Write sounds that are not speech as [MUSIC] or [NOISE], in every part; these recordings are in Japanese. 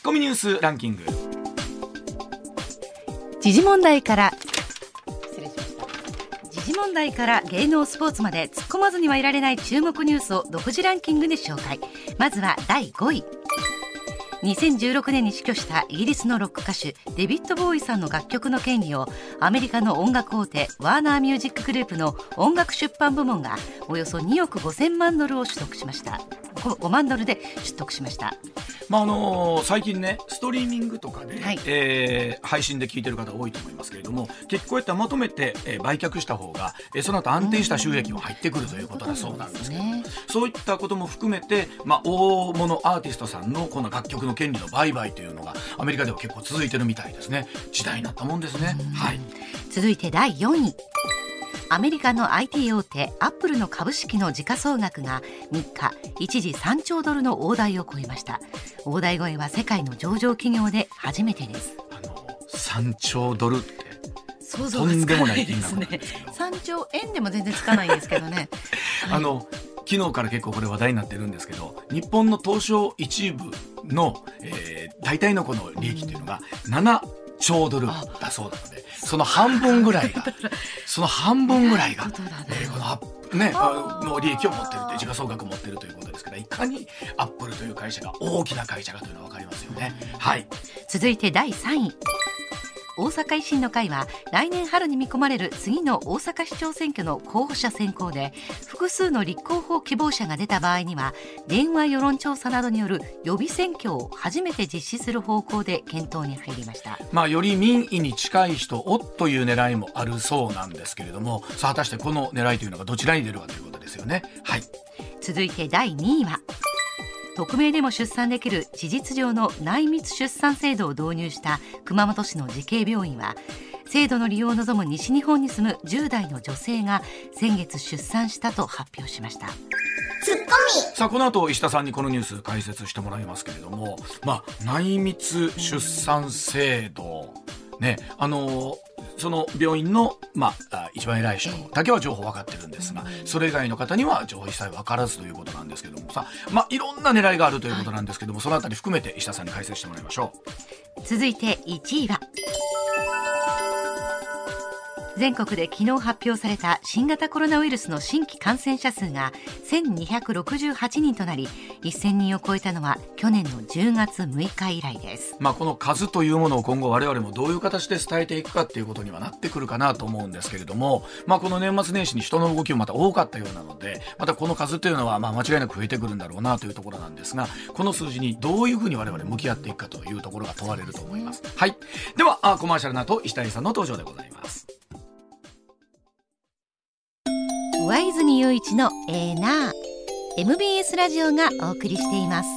ッコミニュースランキング。時事問題から失礼しました時事問題から芸能スポーツまで突っ込まずにはいられない注目ニュースを独自ランキングで紹介。まずは第5位。2016年に死去したイギリスのロック歌手デビッド・ボーイさんの楽曲の権利をアメリカの音楽大手ワーナーミュージックグループの音楽出版部門がおよそ2億5000万ドルを取得しました。5万ドルで取得しました。まああのー最近ねストリーミングとかで、はい。えー配信で聞いてる方多いと思いますけれども結構こうやってまとめて、えー売却した方が、えーその後安定した収益も入ってくるということだそうなんですけどそういったことも含めて、まあ、大物アーティストさんのこの楽曲の権利の売買というのがアメリカでは結構続いてるみたいですね。時代になったもんですね、はい。続いて第4位アメリカの IT 大手アップルの株式の時価総額が3日一時3兆ドルの大台を超えました。大台超えは世界の上場企業で初めてです。あの3兆ドルって想像がつかないですね。3兆円でも全然つかないんですけどね。[LAUGHS] あの昨日から結構これ話題になってるんですけど日本の東証一部の、えー大体のこの利益っていうのが7兆ドルだそうなのでその半分ぐらいがその半分ぐらいが、えーこのアップね、あの利益を持ってるという時価総額を持ってるということですからいかにアップルという会社が大きな会社がというのが分かりますよね。はい。続いて第3位大阪維新の会は来年春に見込まれる次の大阪市長選挙の候補者選考で複数の立候補希望者が出た場合には電話世論調査などによる予備選挙を初めて実施する方向で検討に入りました。まあ、より民意に近い人をという狙いもあるそうなんですけれどもさあ果たしてこの狙いというのがどちらに出るかということですよね。はい。続いて第2位は匿名でも出産できる事実上の内密出産制度を導入した熊本市の慈恵病院は制度の利用を望む西日本に住む10代の女性が先月出産したと発表しました。さあこの後石田さんにこのニュース解説してもらいますけれども、まあ、内密出産制度。ねあのその病院の、まあ、一番偉い人だけは情報分かってるんですがそれ以外の方には情報一切分からずということなんですけどもさ、まあ、いろんな狙いがあるということなんですけどもそのあたり含めて石田さんに解説してもらいましょう。続いて1位は全国で昨日発表された新型コロナウイルスの新規感染者数が1268人となり1000人を超えたのは去年の10月6日以来ですまあ、この数というものを今後我々もどういう形で伝えていくかっていうことにはなってくるかなと思うんですけれども、まあ、この年末年始に人の動きもまた多かったようなのでまたこの数というのはまあ間違いなく増えてくるんだろうなというところなんですがこの数字にどういうふうに我々向き合っていくかというところが問われると思います。はい、ではあコマーシャルの後石谷さんの登場でございます。上泉雄一のエーナー MBS ラジオがお送りしています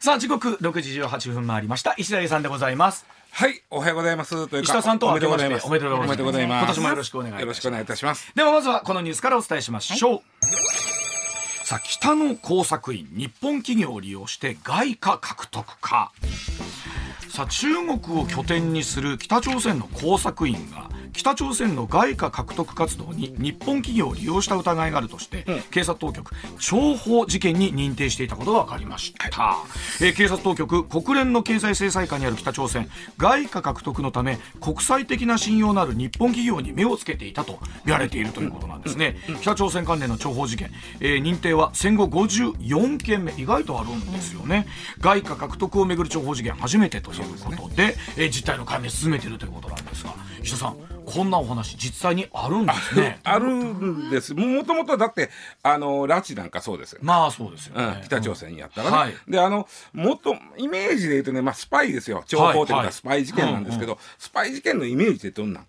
さあ時刻6時18分回りました石谷さんでございます。はい、おはようございます。というか石田さんとはおめでとうございます。おめでとうございますおめでとうございます。今年もよろしくお願いいたしますよろしくお願いいたします。ではまずはこのニュースからお伝えしましょう、さあ北の工作員日本企業を利用して外貨獲得かさあ中国を拠点にする北朝鮮の工作員が北朝鮮の外貨獲得活動に日本企業を利用した疑いがあるとして、警察当局諜報事件に認定していたことが分かりました、えー警察当局国連の経済制裁下にある北朝鮮外貨獲得のため国際的な信用のある日本企業に目をつけていたと見られているということなんですね、北朝鮮関連の諜報事件、えー認定は戦後54件目意外とあるんですよね、外貨獲得をめぐる諜報事件初めてということでえー実態の解明進めているということなんですが石田さんこんなお話実際にあるんですね。[LAUGHS] あるんです。もともとだって、あの、拉致なんかそうです。よ。まあそうですようんね、、北朝鮮やったらね、はい。であのもっとイメージで言うとね、まあ、スパイですよ。情報というはいはい。かスパイ事件なんですけど、スパイ事件のイメージってどんなん？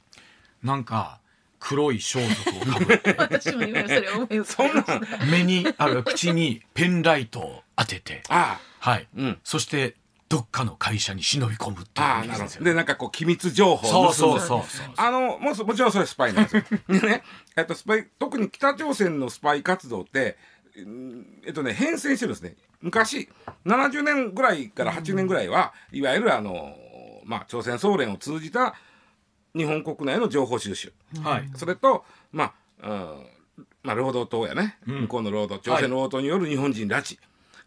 なんか黒い装束をかぶって。[LAUGHS] 私も今それ思いそんなん。目にある口にペンライトを当てて。あ。はい、うん。そしてどっかの会社に忍び込むっていうあああなるほど。でなんかこう機密情報そうそうそうそう。あのももちろんそれスパイなんですよ。[LAUGHS] でね、えっと、スパイ特に北朝鮮のスパイ活動って、うんえっとね、変遷してるんですね。昔70年ぐらいから80年ぐらいは、いわゆるあの、まあ、朝鮮総連を通じた日本国内の情報収集、はい。それと、まあうんまあ、労働党やね、うん。向こうの労働朝鮮労働党による日本人拉致、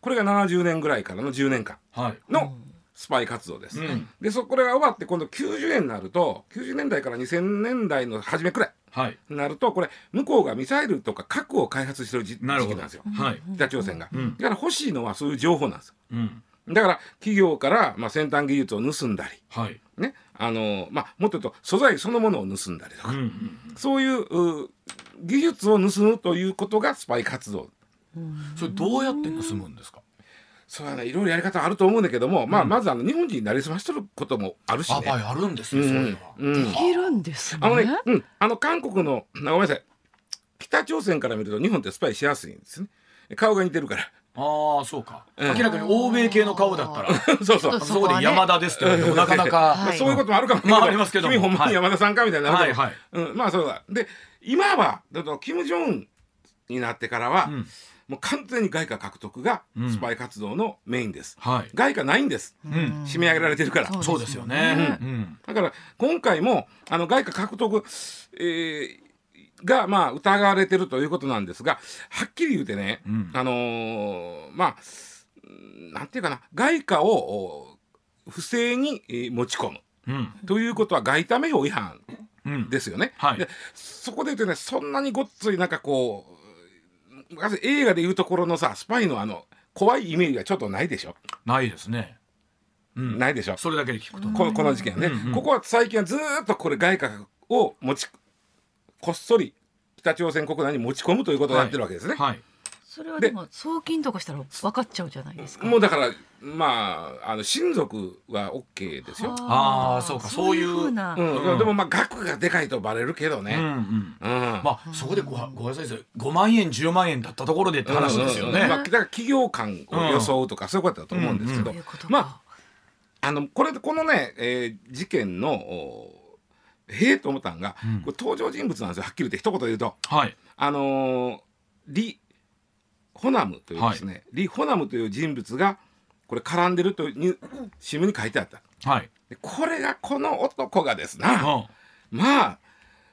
これが70年ぐらいからの10年間はい。のスパイ活動です。うん。でそこれが終わって今度90年になると90年代から2000年代の初めくらいはい。になるとこれ向こうがミサイルとか核を開発してる時時期なんですよ。はい。北朝鮮が。うん。だから欲しいのはそういう情報なんですよ。うん。だから企業から、まあ、先端技術を盗んだり、はい。ねあのまあ、もっと言うと素材そのものを盗んだりとか、うんうん。そういうう技術を盗むということがスパイ活動それどうやって盗むんですか？そうやねいろいろやり方あると思うんだけども、まあ、まずあの日本人になりすましとることもあるしね。あはいあるんですようんそういうのは。うん。できるんですね。あのね、うん、あの韓国のあごめんなさい。北朝鮮から見ると日本ってスパイしやすいんですね。顔が似てるから。ああそうか。うん。明らかに欧米系の顔だったら。そうそう。そこで山田ですってなかなか。そういうこともあるかもしれない。まあありますけども。君ほんまに山田さんかみたいになるけど、はいはい。うん、まあそうだ。で今はだとキム・ジョンウンになってからは、うんもう完全に外貨獲得がうん。スパイ活動のメインです、はい。外貨ないんです。うん。締め上げられてるから、そうですよね。うん。だから今回もあの外貨獲得、えーがまあ疑われてるということなんですがはっきり言うてね、うん。あのーまあうんなんていうかな外貨をお不正にえー持ち込む。うん。ということは外為法違反うん。ですよね。はい。でそこで言うとねそんなにごっついなんかこうまず映画でいうところのさスパイのあの怖いイメージがちょっとないでしょ、ないですね。うん。ないでしょ？それだけで聞くと。ここの事件はね、うんうんここは最近はずーっとこれ外貨を持ちこっそり北朝鮮国内に持ち込むということをやってるわけですね。はいそれはでも送金とかしたら分かっちゃうじゃないですか。もうだからまああの親族は OK ですよ。あーそうかそういうふな。うん。うん。でもまあ額がでかいとバレるけどね。うんうん。うん。まあそこでごごめんなさいです5万円10万円だったところでって話ですよね。うん。まあ、だから企業間を装うとか、そういうことだと思うんですけど、そういうことかまああのこれこのね、えー事件のおへえと思ったんが、うん。これ登場人物なんですよ。はっきり言って一言で言うと。はい。あのーリ・ホナムというですね、リ・ホナムという人物がこれ絡んでるという新聞に書いてあった。はい。でこれがこの男がですうな、ん。まあ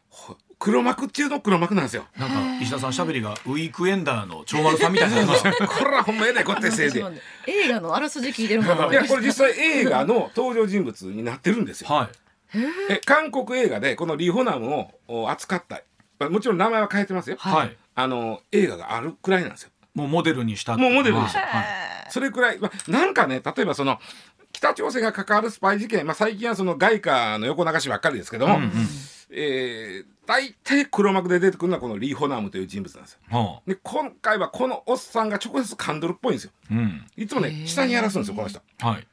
ほ黒幕中の黒幕なんですよ。なんか石田さんしゃべりがウィークエンダーの長丸さんみたいにな [LAUGHS] これはほんまえらいこってせいで。映画 [LAUGHS] のあらすじ聞いてるのかと思いやこれ実際映画の登場人物になってるんですよ。はい。え韓国映画でこのリ・ホナムをお扱った。まあもちろん名前は変えてますよ。はい。あの映画があるくらいなんですよ。もうモデルにしたもうモデルにした。はい。それくらい、まあ、なんかね例えばその北朝鮮が関わるスパイ事件、まあ、最近はその外貨の横流しばっかりですけども、うんうん。えー大体黒幕で出てくるのはこのリ・ホナムという人物なんですよ。はで今回はこのおっさんが直接カンドルっぽいんですよ。あうん。いつもね下にやらすんですよこの人。はい。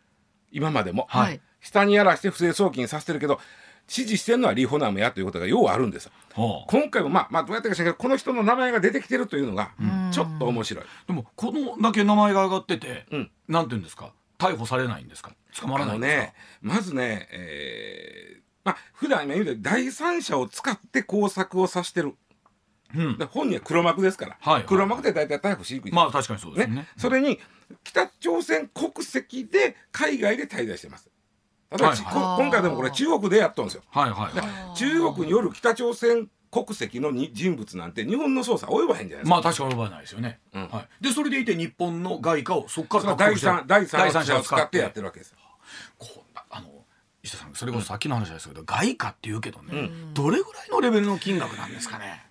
今までも。はい。はい下にやらして不正送金させてるけど指示してるのはリ・ホナムやということがようあるんです今回もまあまあどうやってか知らこの人の名前が出てきてるというのがん。ちょっと面白い。でもこのだけ名前が上がってて、うん。なんて言うんですか？逮捕されないんですか？捕まらないんですか？ねまずね、えーまあ普段今言うて第三者を使って工作をさしてる。うん。で本人は黒幕ですから、はいはい黒幕って大体逮捕しにく。いまあ確かにそうですよねね。それに北朝鮮国籍で海外で滞在してます例えば、はいこ今回でもこれ中国でやっとんですよ。はいはい中国による北朝鮮国籍のに人物なんて日本の捜査及ばへんじゃないですか、いまあ確かに及ばないですよね、うん。はい、でそれでいて日本の外貨をそこから第三第三者を使って。やってるるわけですよ。こうあの石田さんそれこそさっきの話ですけど、外貨って言うけどね、うん。どれぐらいのレベルの金額なんですかね？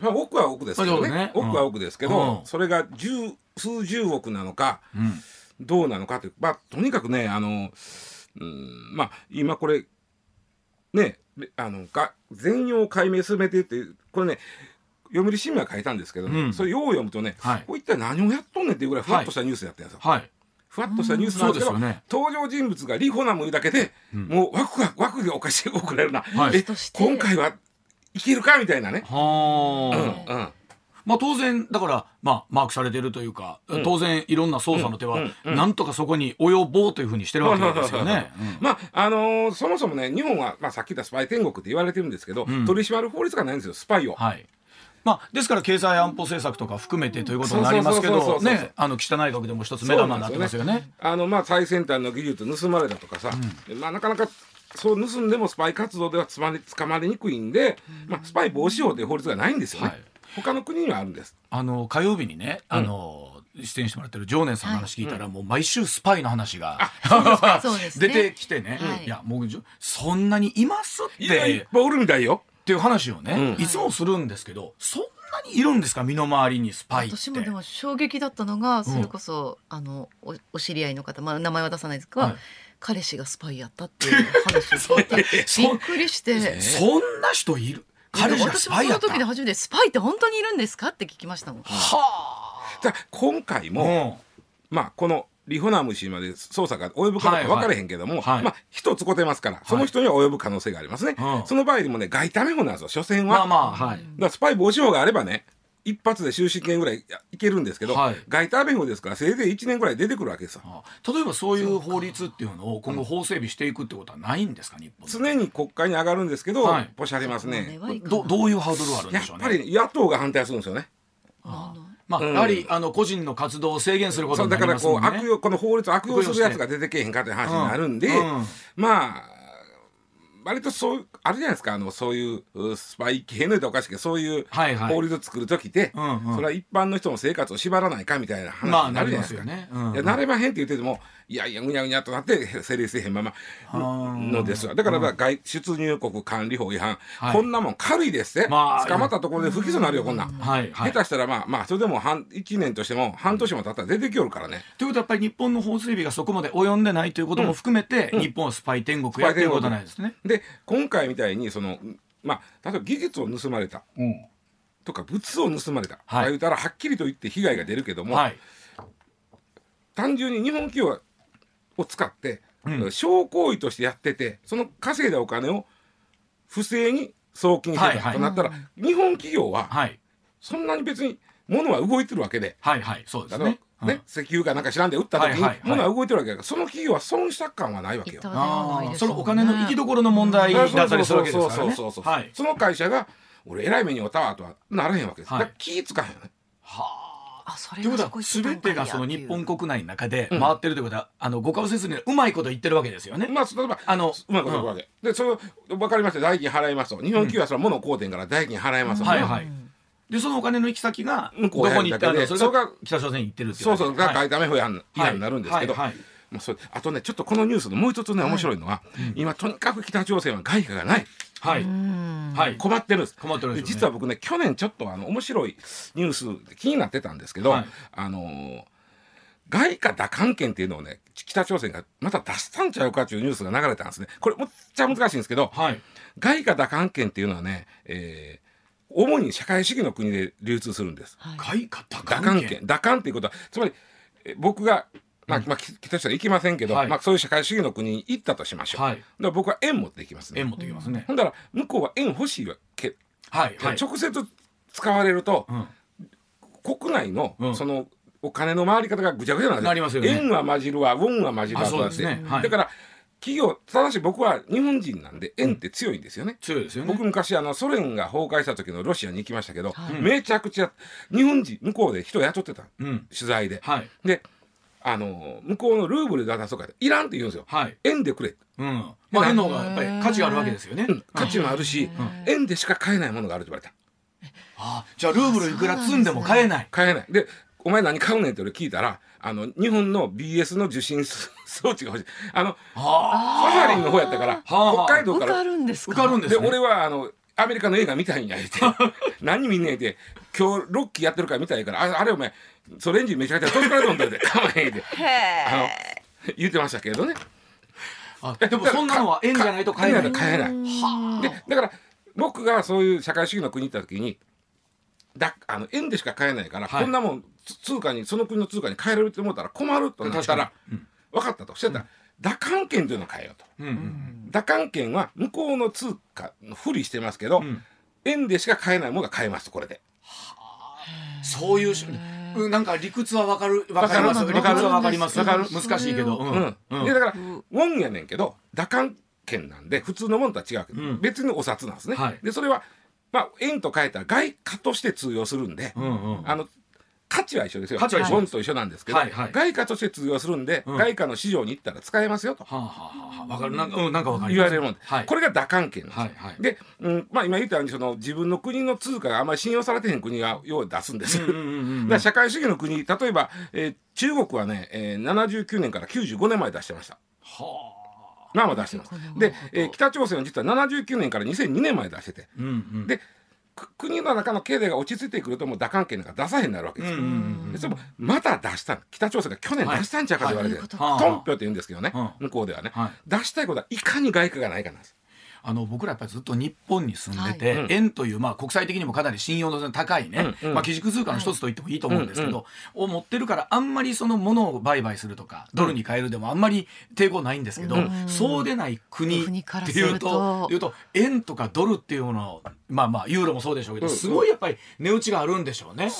まあ、億は億ですけどね。ね。億は億ですけど、うん。それが十数十億なのかうん。どうなのかという。まあとにかくねあのうん。まあ今これねあのが全容解明進めてってこれね読売新聞が書いたんですけど、ねうん。それよう読むとね、はい。これ一体何をやっとんねんっていうぐらいふわっとしたニュースやってるんですよ。はい。ふわっとしたニュースなんですけど、ね。登場人物がリホナムいうだけで、うん。もうワクワクワクがおかしい遅れるな、はい。えとして今回はいけるかみたいなね。はあ、うんうんまあ当然だからまあマークされてるというか、うん。当然いろんな捜査の手は、うん。うん。うん。なんとかそこに及ぼうというふうにしてるわけですよね。[LAUGHS] うん。まああのーそもそもね日本は、まあ、さっき言ったスパイ天国って言われてるんですけど、うん。取り締まる法律がないんですよスパイを。はい。まあ、ですから経済安保政策とか含めてということになりますけどあの岸田内閣でも一つ目玉になってますよね。あのまあ最先端の技術盗まれたとかさ、まあ、なかなかそう盗んでもスパイ活動ではつまり捕まりにくいんで、まあ、スパイ防止法という法律がないんですよね、はい他の国にはあるんです。あの火曜日にねあの、出演してもらってる常念さんの話聞いたら、もう毎週スパイの話が [LAUGHS] 出てきてね、はい。い、やもうそんなにいますっいやいてっぱいおるみたいよ。っていう話をね、うん。いつもするんですけどそんなにいるんですか身の回りにスパイって。私もでも衝撃だったのがそれこそ、あのおお知り合いの方、まあ、名前は出さないですが、はい。彼氏がスパイやったっていう話を聞いて [LAUGHS] びっくりして。そんな人いる？彼氏がス私もその時で初めてスパイって本当にいるんですかって聞きましたもん。はじゃあ。今回あも、まあこのリホナム氏まで捜査が及ぶかどうか分からへんけども、はい。まあ一つこてますから、その人には及ぶ可能性がありますね、うん。その場合にもね外為法なんですよ。所詮うん、は、まあまあはい、だスパイ防止法があればね一発で終身刑ぐらいいけるんですけど、はい。外為法ですからせいぜい1年ぐらい出てくるわけですよ。あ例えばそういう法律っていうのを今後法整備していくってことはないんですか日本常に国会に上がるんですけど、はい。ポシャりますね。どどういうハードルがあるんやっでしょうね。ぱり野党が反対するんですよね。ああまあ、うん。やはりあの個人の活動を制限することになりだからこうますもんね。悪用この法律を悪用するやつが出てけえへんかって話になるんで、うん。うん。まあ割とそうあるじゃないですか。あのそういううスパイ系の言うとおかしいけどそういうはいはい。法律を作る時って、うんうん。それは一般の人の生活を縛らないかみたいなまあ話になるじゃないですか。なりますよね。うんうん。いやなれまへんって言っててもいやいやぐにゃぐにゃとなって [LAUGHS] 成立せえへんままのですわ。だから外出入国管理法違反、はい。こんなもん軽いですって、まあ捕まったところで不起訴になるよこんなん。はいはい。下手したらまあまあそれでも半1年としても半年も経ったら出てきよるからね。ということはやっぱり日本の法整備がそこまで及んでないということも含めて、日本はスパイ天国やっていうことなんですね。で今回みたいにそのまあ例えば技術を盗まれた。うん。とか物を盗まれた、はい。言うたらはっきりと言って被害が出るけども、はい。単純に日本企業を使って、うん。商行為としてやっててその稼いだお金を不正に送金してはいはい。たとなったら、日本企業ははい。そんなに別に物は動いてるわけで。はいはいそうであのすねね。石油かなんか知らんで売った時にはいはいはい。物は動いてるわけだからその企業は損した感はないわけよ。あそのお金の行きどころの問題だったりするわけですからね。その会社が俺偉い目に遭ったわとはならへんわけです、はい。だから気ぃ使うよね。はあ。あそれということは全てがその日本国内の中で回ってるということは、あのご顔せずにうまいこと言ってるわけですよね。まあ例えばあのうまいこといくわけ、で。それ分かりました。代金払いますと。日本企業はその物を買うてんから代金払いますと、はいはい。でそのお金の行き先がど向こに行ったの？それが北朝鮮に行ってるっていう。そうそうがはい。外為法違反違反になるんですけど、はいはい。まあ、それあとねちょっとこのニュースのもう一つね面白いのは、今とにかく北朝鮮は外貨がないはい。うん。はい。困ってるんです。困ってるんでですよね。実は僕ね去年ちょっとあの面白いニュースで気になってたんですけど、はい。あのー外貨打艦権っていうのをね北朝鮮がまた出したんちゃうかっていうニュースが流れたんですね。これむっちゃ難しいんですけどはい。外貨打艦権っていうのはね、えー主に社会主義の国で流通するんです。外貨多打艦権打艦っていうことはつまりえ僕がまあ、まあ、き北朝鮮行きませんけど、はい。まあ、そういう社会主義の国に行ったとしましょう。はい。だから僕は円持って行きますね。円持ってきますね。ほんだら向こうは円欲しいわけ、はいはい。直接使われると、うん。国内の、うん。そのお金の回り方がぐちゃぐちゃなんです。なりますよね。円は混じるわウォンは混じるわあそうですね。はい。だから企業ただし僕は日本人なんで円って強いんですよね。強いですよね。僕昔あのソ連が崩壊した時のロシアに行きましたけど、はい。めちゃくちゃ日本人向こうで人雇ってた。うん。取材で、はい。であの向こうのルーブルで渡そうかいらんって言うんですよ。はい。円でくれ、うん。まあ円の方がやっぱり価値があるわけですよね。うん。価値もあるし、円でしか買えないものがあるって言われた。あじゃあルーブルいくら積んでも買えない。買えない。でお前何買うねんって俺聞いたらあの日本の BS の受信装置が欲しい。あのはサハリンの方やったからはあ。北海道から。受かるんですあかで受かるんですね。俺はあのアメリカの映画見たいんや言って。[LAUGHS] 何見んねんって今日ロッキーやってるから見たいからああれお前ソ連人めちゃくちゃ遠くから飛んで。るでかまへんってあの言ってましたけれどね。あでもそんなのは円じゃないと買えない。買えないはでだから僕がそういう社会主義の国に行った時にだあの円でしか買えないから、はい。こんなもんつ通貨にその国の通貨に変えられるって思ったら困るとなったら、確かに分かったと。してたら、打艦券というのを変えようと。うんうん。打艦券は向こうの通貨のふりしてますけど、ん。円でしか買えないものが買えますとこれで。そういうしうんなんか理屈はわかるわかります。理屈はわかります。わかる。難しいけど。うん。うん。だから、ウォンやねんけど打艦券なんで普通のものとは違うけど、うん。別にお札なんですね。はい。でそれは、まあ、円と変えたら外貨として通用するんで、うんうん。あの価値は一緒ですよ。価値は一緒本と一緒なんですけど、はいはい。外貨として通用するんで、うん。外貨の市場に行ったら使えますよと。はあ、はあはあ、わかる。なんか、うん、なんかわかります。言われるもんで、はい、これが打関係なんですよ、はいはい。で、うんまあ、今言ったようにその自分の国の通貨があんまり信用されてへん国がよう出すんです。よ、うんうんうんうん。[LAUGHS] だから社会主義の国例えば、えー中国はね、えー、79年から95年まで出してました。はあ。まあまあ出してます。で、えー北朝鮮は実は79年から2002年まで出してて。うんうん。でく国の中の経済が落ち着いてくるともう打関係なんか出さへんなるわけですよ、それもまた出した北朝鮮が去年出したんちゃうかと言われて、はい。トはい。ンピョって言うんですけどね、は向こうではね、はい。出したいことはいかに外貨がないかなんですあの僕らやっぱりずっと日本に住んでて、はい。うん。円という、まあ、国際的にもかなり信用の高いね、うんうん。まあ、基軸通貨の一つと言ってもいいと思うんですけど、うんを持ってるからあんまりそのものを売買するとかドルに変えるでもあんまり抵抗ないんですけど、うん。そうでない国っていうとすると。いうと円とかドルっていうものをまあまあユーロもそうでしょうけど、うん。すごいやっぱり値打ちがあるんでしょうね。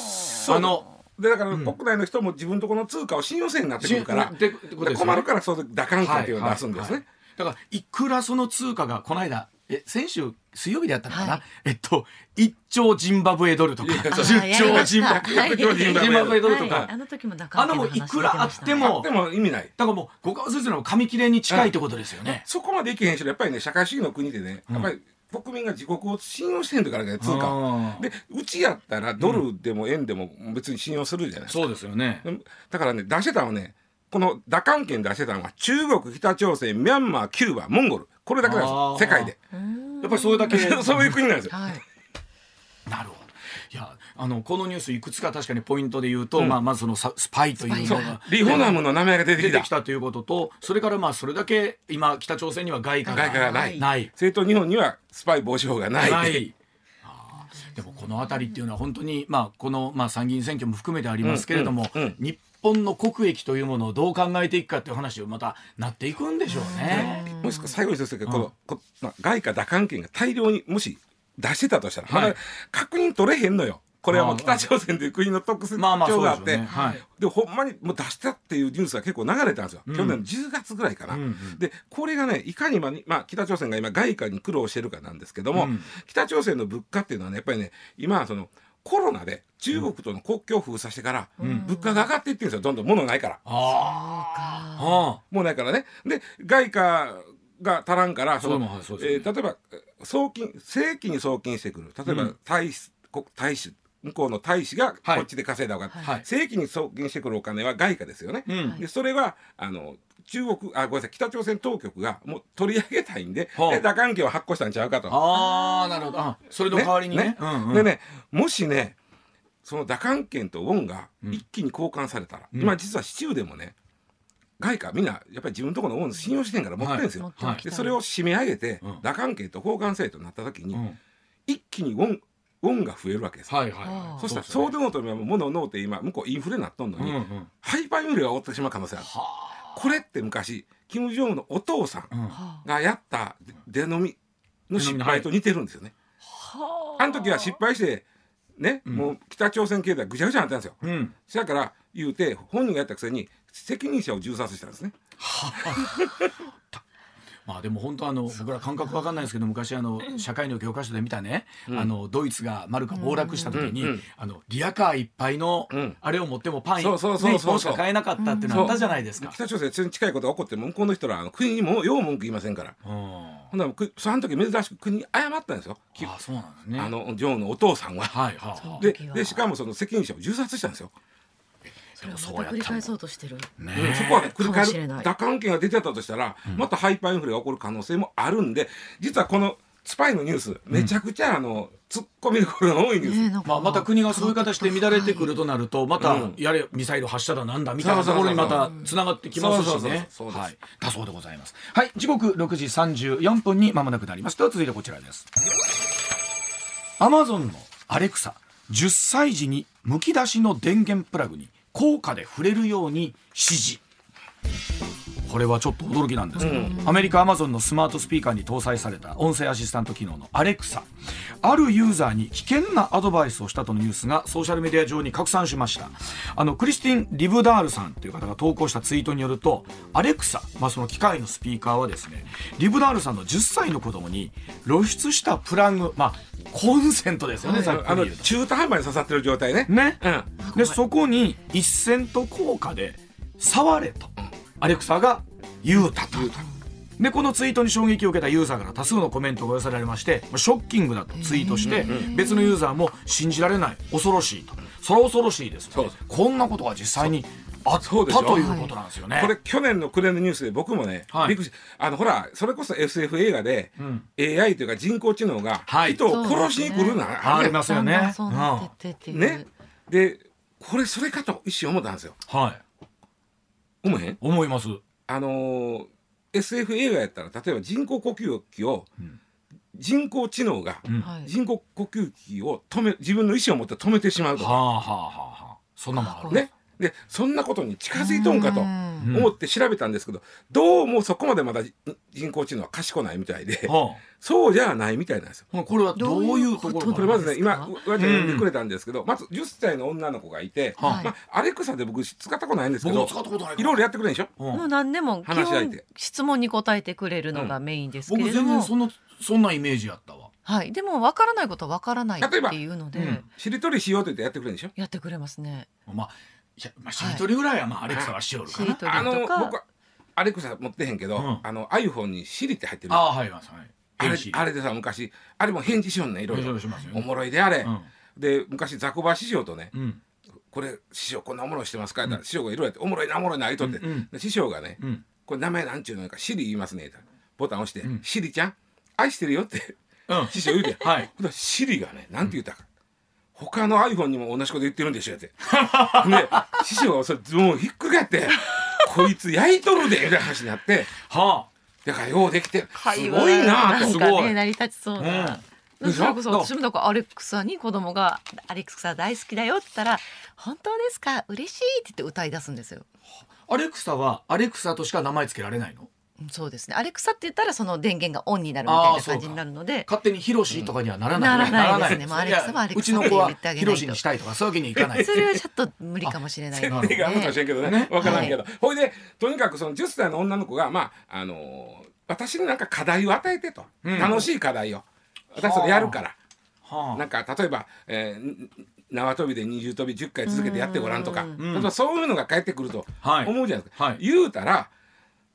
あのでだからうん。国内の人も自分とこの通貨を信用せんになってくるから、でってことですよね。で困るからそう打関係っていうのを出すんですね、はいはいはいだからいくらその通貨がこの間え先週水曜日でやったのかな、はい。えっと1兆ジンバブエドルとか。いやそう。10兆ジンバブエはい1兆ジンバブエジンバブエドルとか、はい。あの時も中あのもういくらあってもあっても意味ない。だからもうご家族の紙切れに近いってことですよね。そこまでいけへんしろやっぱりね社会主義の国でね、うん。やっぱり国民が自国を信用してんだからね通貨。でうちやったらドルでも円でも別に信用するじゃないですか、そうですよね。でだからね出してたのはねこの打関係出してたのは中国北朝鮮ミャンマーキューバモンゴル。これだけなんです世界で。やっぱりそれだけ [LAUGHS] そういう国なんですよ。はい。なるほど。いやあのこのニュースいくつか確かにポイントで言うと、うん。まあまずそのさスパイというのがリホナムの名前が出てきた。出てきたということと、それからまあそれだけ今北朝鮮には外貨外貨がない。ない。政党日本にはスパイ防止法がない。ない。でもこの辺りっていうのは本当にまあこのまあ参議院選挙も含めてありますけれども、うんうんうん。日本の国益というものをどう考えていくかっていう話をまたなっていくんでしょうね。もしくは最後にですけど、こうんのこまあ外貨打関係が大量にもし出してたとしたら、確認取れへんのよ。これはもう北朝鮮という国の特徴まあまあそうがあって、でほんまにもう出したっていうニュースが結構流れたんですよ、うん。去年の10月ぐらいかな。うんうん。でこれがねいかにまあに、まあ、北朝鮮が今外貨に苦労してるかなんですけども、うん。北朝鮮の物価っていうのはねやっぱりね今はそのコロナで中国との国境を封鎖してから、うん物価が上がっていってるんですよどんどん物ないから。ああ。あもうないからね。で外貨が足らんからそのそねえー例えば送金正規に送金してくる例えばうん大使、国大使向こうの大使がこはいっちで稼いだお金、あ。はい。正規に送金してくるお金は外貨ですよね。うん。でそれはあの中国あごめんなさい北朝鮮当局がもう取り上げたいんで、はあで打関係を発行したんちゃうかと。ああなるほど。あそれの代わりにね。ねうんうんでねもしねその打関係とウォンがうん一気に交換されたら、うん今実は市中でもね外貨みんなやっぱり自分のところのウォン信用してんから持ってるんですよ。持っておきたいでそれを締め上げて、うん打関係と交換制となった時に、うん一気にウォンウォンが増えるわけです。はいはいそしたらそうでもと物をのうて今向こうインフレになっとんのに、うんうん。ハイパーインフレが起こってしまう可能性ある。はこれって昔キム・ジョンウンのお父さんがやった出飲みの失敗と似てるんですよね。ああの時は失敗してね、うんもう北朝鮮経済ぐちゃぐちゃになったんですよ。うん。だから言うて本人がやったくせに責任者を銃殺したんですね。まあでも本当あの僕ら感覚わかんないですけど昔あの社会の教科書で見たね、あのドイツがマルカ暴落した時に、あのリアカーいっぱいのうんあれを持ってもパンそうそうそうそうね一本しか買えなかったってなったじゃないですか。北朝鮮に近いことが起こっても向こうの人らあの国にもよう文句言いませんから。うんほんならくその時珍しく国に謝ったんですよ。きあそうなんですね。あのジョンのお父さんは。はいはいはででしかもその責任者を銃殺したんですよ。それをまた繰り返そうとしてる。ねそこは繰り返る打関係が出てたとしたら、またハイパーインフレが起こる可能性もあるんで実はこのスパイのニュースめちゃくちゃあの、突っ込みどころが多いんです。ねまあ、また国がそういう形で乱れてくるとなるとまたうん。やれミサイル発射だなんだみたいなところにまたつながってきますしね。はい。だそうでございます。はい。時刻6時34分に間もなくなりますでは続いてこちらです。アマゾンのアレクサ10歳児にむき出しの電源プラグに高価で触れるように指示。これはちょっと驚きなんですけど、アメリカアマゾンのスマートスピーカーに搭載された音声アシスタント機能のアレクサ。あるユーザーに危険なアドバイスをしたとのニュースがソーシャルメディア上に拡散しました。あのクリスティン・リブダールさんという方が投稿したツイートによるとアレクサ、まあ、その機械のスピーカーはですねリブダールさんの10歳の子供に露出したプラグまあコンセントですよね、ざっくあの中途半端に刺さってる状態ね。ね。うん。あでそこに1セント効果で「触れ」と。アレクサが言うたと。でこのツイートに衝撃を受けたユーザーから多数のコメントが寄せられましてショッキングだとツイートして別のユーザーも信じられない恐ろしいと。それは恐ろしいですです。こんなことが実際にあったそうでしょ？ということなんですよね。これ去年の暮れのニュースで僕もね、はい。びっくりしあのほらそれこそ SF 映画で、ん。AI というか人工知能がはい。人を殺しに来るな、ありあるますよね。だんだ。ん。そうなってってっていう、ね。でこれそれかと一瞬思ったんですよ。うんはい。思えへん？思います。あのー SF 映画やったら例えば人工呼吸器を、ん。人工知能が人工呼吸器を止め自分の意思を持って止めてしまうとはあはあはあはあ。そんなもんある。ねでそんなことに近づいとんかとうん。思って調べたんですけど、どうもそこまでまだ人工知能は賢ないみたいではそうじゃないみたいなんですよ。あ、これはどういうところこれまずね今うわちゃん呼んでくれたんですけど、まず10歳の女の子がいて、はいまあ、アレクサで僕使ったことないんですけど僕も使ったことないいろいろやってくれるでしょ？うん。もう何でも基本話し相手。質問に答えてくれるのがメインですけ僕れども、全然そんなそんなイメージやったわ。はい、でも分からないことは分からないっていうので、うんしりとりしようと言ってやってくれるんでしょ？やってくれますね。まあ、いや、まあ、しりとりぐらいはまあアレクサはしよるかな。あの僕はアレクサ持ってへん。けど、うんあの iPhone にシリって入ってる。ああ、はい、はい。あれあれでさ昔あれも返事しよんねいろいいろおもろいであれ、うん。で昔ザコバ師匠とねうん。これ師匠こんなおもろいしてますか?」って言ったら師匠がいろいろやって「おもろいなおもろいな」言いとって、うんうん。で師匠がね、うん。これ名前なんちゅうのかシリ言いますね」ってボタン押してうん「シリちゃん愛してるよ」ってうん。[LAUGHS] 師匠言うてはい。ほんでシリがねなんて言ったか、他の iPhone にも同じこと言ってるんでしょって。で師匠がそれもうひっくり返って「[LAUGHS] こいつ焼いとるで」みたいな話になって。はだからようできてすごいなとすごい。ね成り立ちそうな。うん。それこそ私もだからアレクサに子供が「アレクサ大好きだよ」って言ったら「本当ですか？嬉しい」って言って歌い出すんですよ。あ。アレクサはアレクサとしか名前つけられないの？うんそうですね。アレクサって言ったらその電源がオンになるみたいな感じになるので、勝手にヒロシとかにはならない、ならないですね。うアレクサはアレクサうちの子はって言ってあげないと。ヒロシにしたいとかそういうわけにいかない。それはちょっと無理かもしれない。があるかもしれんけどね。ね。分からんけど、ほいでとにかくその10歳の女の子がまああのー私になんか課題を与えてと、うん。楽しい課題を。私それやるから、はなんか例えば、え縄跳びで二重跳び10回続けてやってごらんとか、うん。例えばそういうのが返ってくるとはい。思うじゃないですか、はい。言うたら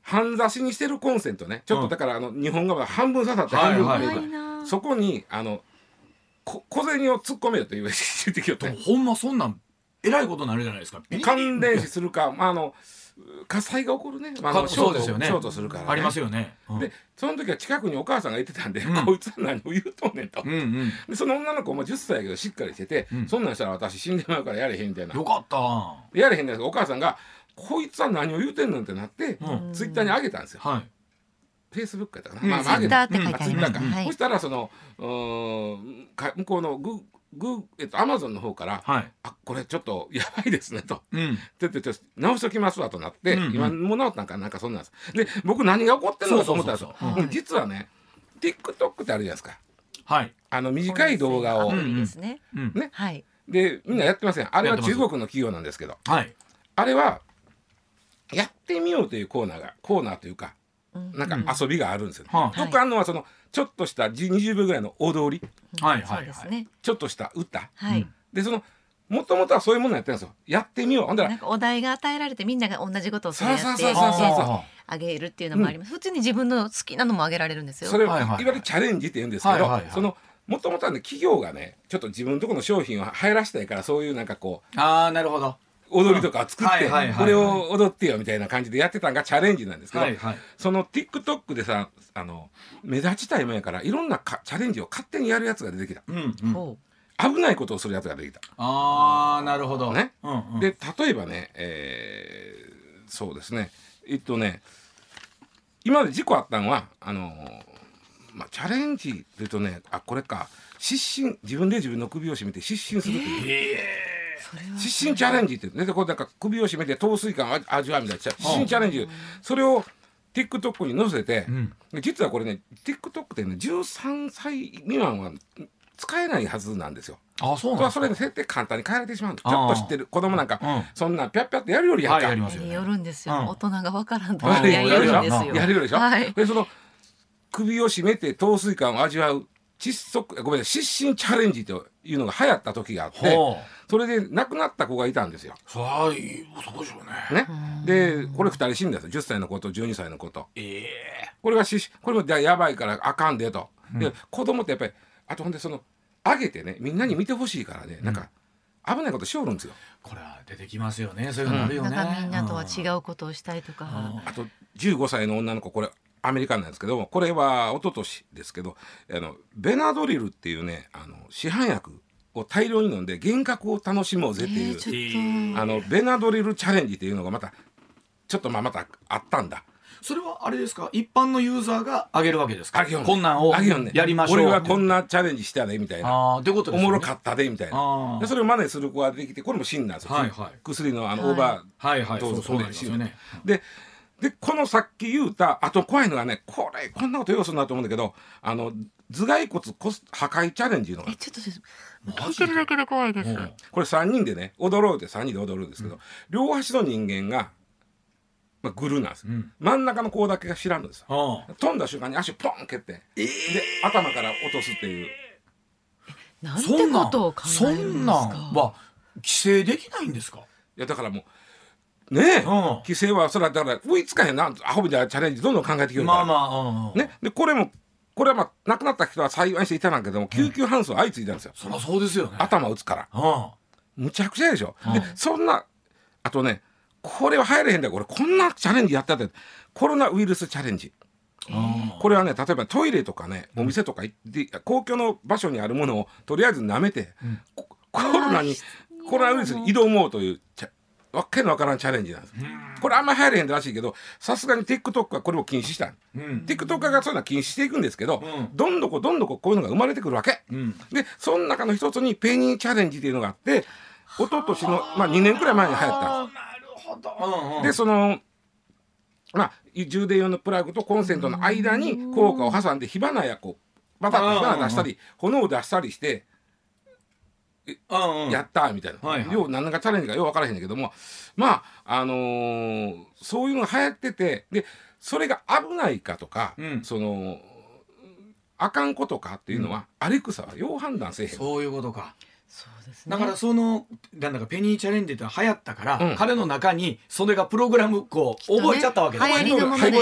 半刺しにしてるコンセントね。ちょっうんとだからあの日本語が半分刺さって半分はい見える怖いな。そこにあのこ小銭を突っ込めよと [LAUGHS] 言われてきよってでもほんまそんなんえらいことになるじゃないですか。感電死するか、まあ、あの火災が起こるね、まあ、あのかショートそうですよね。ショートするから、ね、ありますよね、うん。でその時は近くにお母さんがいてたんで、うん。こいつは何を言うとんねんと、うんうん。でその女の子も10歳やけどしっかりしてて、うん。そんなんしたら私死んでまうからやれへんみたいな。よかった。やれへんですお母さんが「こいつは何を言うてんの?」ってなって、うん。ツイッターに上げたんですよ。はい。フェイスブックやったかな、うん。まあまあ上げた。ツイッターって書いてありました。うんはい。そしたらそのうーんか向こうのググえっとアマゾンの方から「はい。あこれちょっとやばいですね」と。うん。ちょっとちょっと直しときますわとなって、うんうん。今もう直ったんかなんかそんなんです。で僕何が起こってんのかと思ったんですよ。実はね TikTok ってあるじゃないですか。はい。あの短い動画を、ね。うんねはい。でみんなやってません。あれは中国の企業なんですけど。はい。あれはやってみようというコーナーがコーナーというかうん。なんか遊びがあるんですよ、はよくあるのはそのちょっとした10 20秒ぐらいの踊り。はいはいそうですね。ちょっとした歌。はい。でそのもともとはそういうものやってるんですよ。やってみよう。ほんだらなんかお題が与えられてみんなが同じことをそれやってそうそうそうそうああげるっていうのもあります。普通に自分の好きなのもあげられるんですよ。それをいはい。はいわゆるチャレンジって言うんですけど、はいはいはい。そのもともとはね企業がねちょっと自分のところの商品を流行らしたいからそういうなんかこうあーなるほど踊りとかを作ってこれを踊ってよみたいな感じでやってたのがチャレンジなんですけど、はいはい。その TikTok でさあの目立ちたいもんやからいろんなかチャレンジを勝手にやるやつが出てきた。うんうん。ほ危ないことをするやつが出てきた。あーなるほど。ね。うんうん。で例えばね、えーそうですね。えっとね今まで事故あったのはあのまあ、チャレンジというとねあこれか。失神。自分で自分の首を絞めて失神するという、それは失神チャレンジってね。でこうなんか首を絞めて陶酔感を味味わうみたいな。失神チャレンジ。それを TikTok に載せて、うん。実はこれね TikTok ってね13歳未満は使えないはずなんですよ。あそうなんですか。それはそれで設定簡単に変えられてしまうのちょっと知ってる。子供なんか、うん。そんなんピャッピャってやるよりやんか、はいやりますよね。によるんですよ。うん。大人がわからんとはいやるんですよ。やるよりでしょ、はい。でその首を絞めて陶酔感を味わう窒息ごめんなさい失神チャレンジというのが流行った時があってほそれで亡くなった子がいたんですよ。うさあいいそうでしょうね。ね、でこれ2人死んだんですよ。10歳の子と12歳の子と。ええ。これがしこれもややばいからあかんでと。で子供ってやっぱりあとほんでその上げてねみんなに見てほしいからね、なんか危ないことしおるんですよ。これは出てきますよね。そういうのあるよね、なんかみんなとは違うことをしたりとか、あと15歳の女の子これアメリカなんですけどこれは一昨年ですけどあのベナドリルっていうねあの市販薬を大量に飲んで幻覚を楽しもうぜっていう、えーあのベナドリルチャレンジっていうのがまたちょっとまあまたあったんだ。それはあれですか？一般のユーザーが上げるわけですか？あげよんね。こんなんをあげよんね。やりましょう。俺はこんなチャレンジしたでみたいな。ああってことですよね。おもろかったでみたいあなー。でそれを真似する子ができてこれも死んだんですよ、はいはい。薬のあのはいオーバーはいはい。どうぞそうそうなりますよね。ででこのさっき言うたあと怖いのがねこれこんなこと要素になると思うんだけどあの頭蓋骨骨破壊チャレンジのが。えちょっと聞いてるだけで怖いです、うん。これ3人でね踊ろうって3人で踊るんですけど、両端の人間が、まあ、グルーなんです、うん。真ん中の子だけが知らんのです飛んだ瞬間に足をポン蹴って、で頭から落とすっていう。なんてそんなんことを考そえるんですんなんかは規制できないんですか？いやだからもうねえ、ん。規制はそれはだから追いつかへんなアホみたいなチャレンジどんどん考えてきるから、まあまあうんうん。ね、でこれもこれはまあ亡くなった人は幸いしていたんだけども救急搬送相次いだんですよ、そりゃそうですよね。頭打つから。うん。むちゃくちゃでしょ、うん。でそんなあとねこれは入れへんだよこれこんなチャレンジやったってコロナウイルスチャレンジ。うん。これはね例えばトイレとかねお店とか行って公共の場所にあるものをとりあえず舐めて、ココロナにコロナウイルスに挑もうというチャわけのわからんチャレンジなんです、これあんまり入れへんらしいけどさすがに TikTok はこれも禁止した、うん。TikTok がそういうのは禁止していくんですけど、うん。どんどこどんどここういうのが生まれてくるわけ、うん。でその中の一つにペニーチャレンジっていうのがあって一昨年のまあ2年くらい前に流行ったんです。なるほど。うんうん。でそのまあ充電用のプラグとコンセントの間に効果を挟んで火花やこうバタッと火花出したり炎を出したりしてやったみたいな、はいはい。よう何がチャレンジかよう分からへんねんけども。まああのーそういうのが流行っててでそれが危ないかとか、うん。そのあかんことかっていうのは、アレクサはよう判断せえへん。そういうことか。そうですね。だからそのなんだかペニーチャレンジってのは流行ったから、うん。彼の中にそれがプログラムこう覚えちゃったわけで覚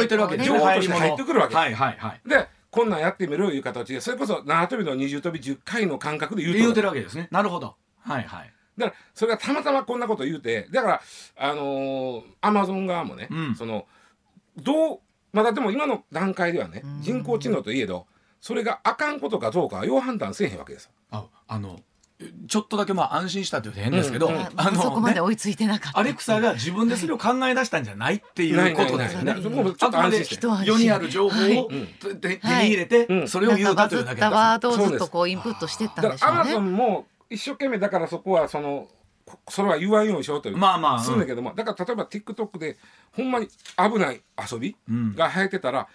えてるわけで情報として入ってくるわけ。はいはいはい。でこんなんやってみろいう形でそれこそ縄跳びの二重跳び10回の感覚で言うと言うてるわけですね。なるほど。はいはい。だからそれがたまたまこんなこと言うてだからあのーアマゾン側もね、うん。そのどうまだでも今の段階ではね人工知能といえどそれがあかんことかどうかはよう判断せえへんわけです。ああのちょっとだけまあ安心したって言うと変ですけど、うんうんああのそこまでね追いついてなかった。アレクサが自分でそれを考え出したんじゃないっていうことですよね。ない。ないないないちょっと安心して。一安心世にある情報をはい。手に入れて、うんそれを言うたというだけなんかバズったワーだドをずっとこうインプットしてったんだからアマでしょうねゾンも一生懸命だからそこはそのこそれは言わんようにしようというまあまあするんだけども、だから例えば TikTok でほんまに危ない遊びうんが流行ってたら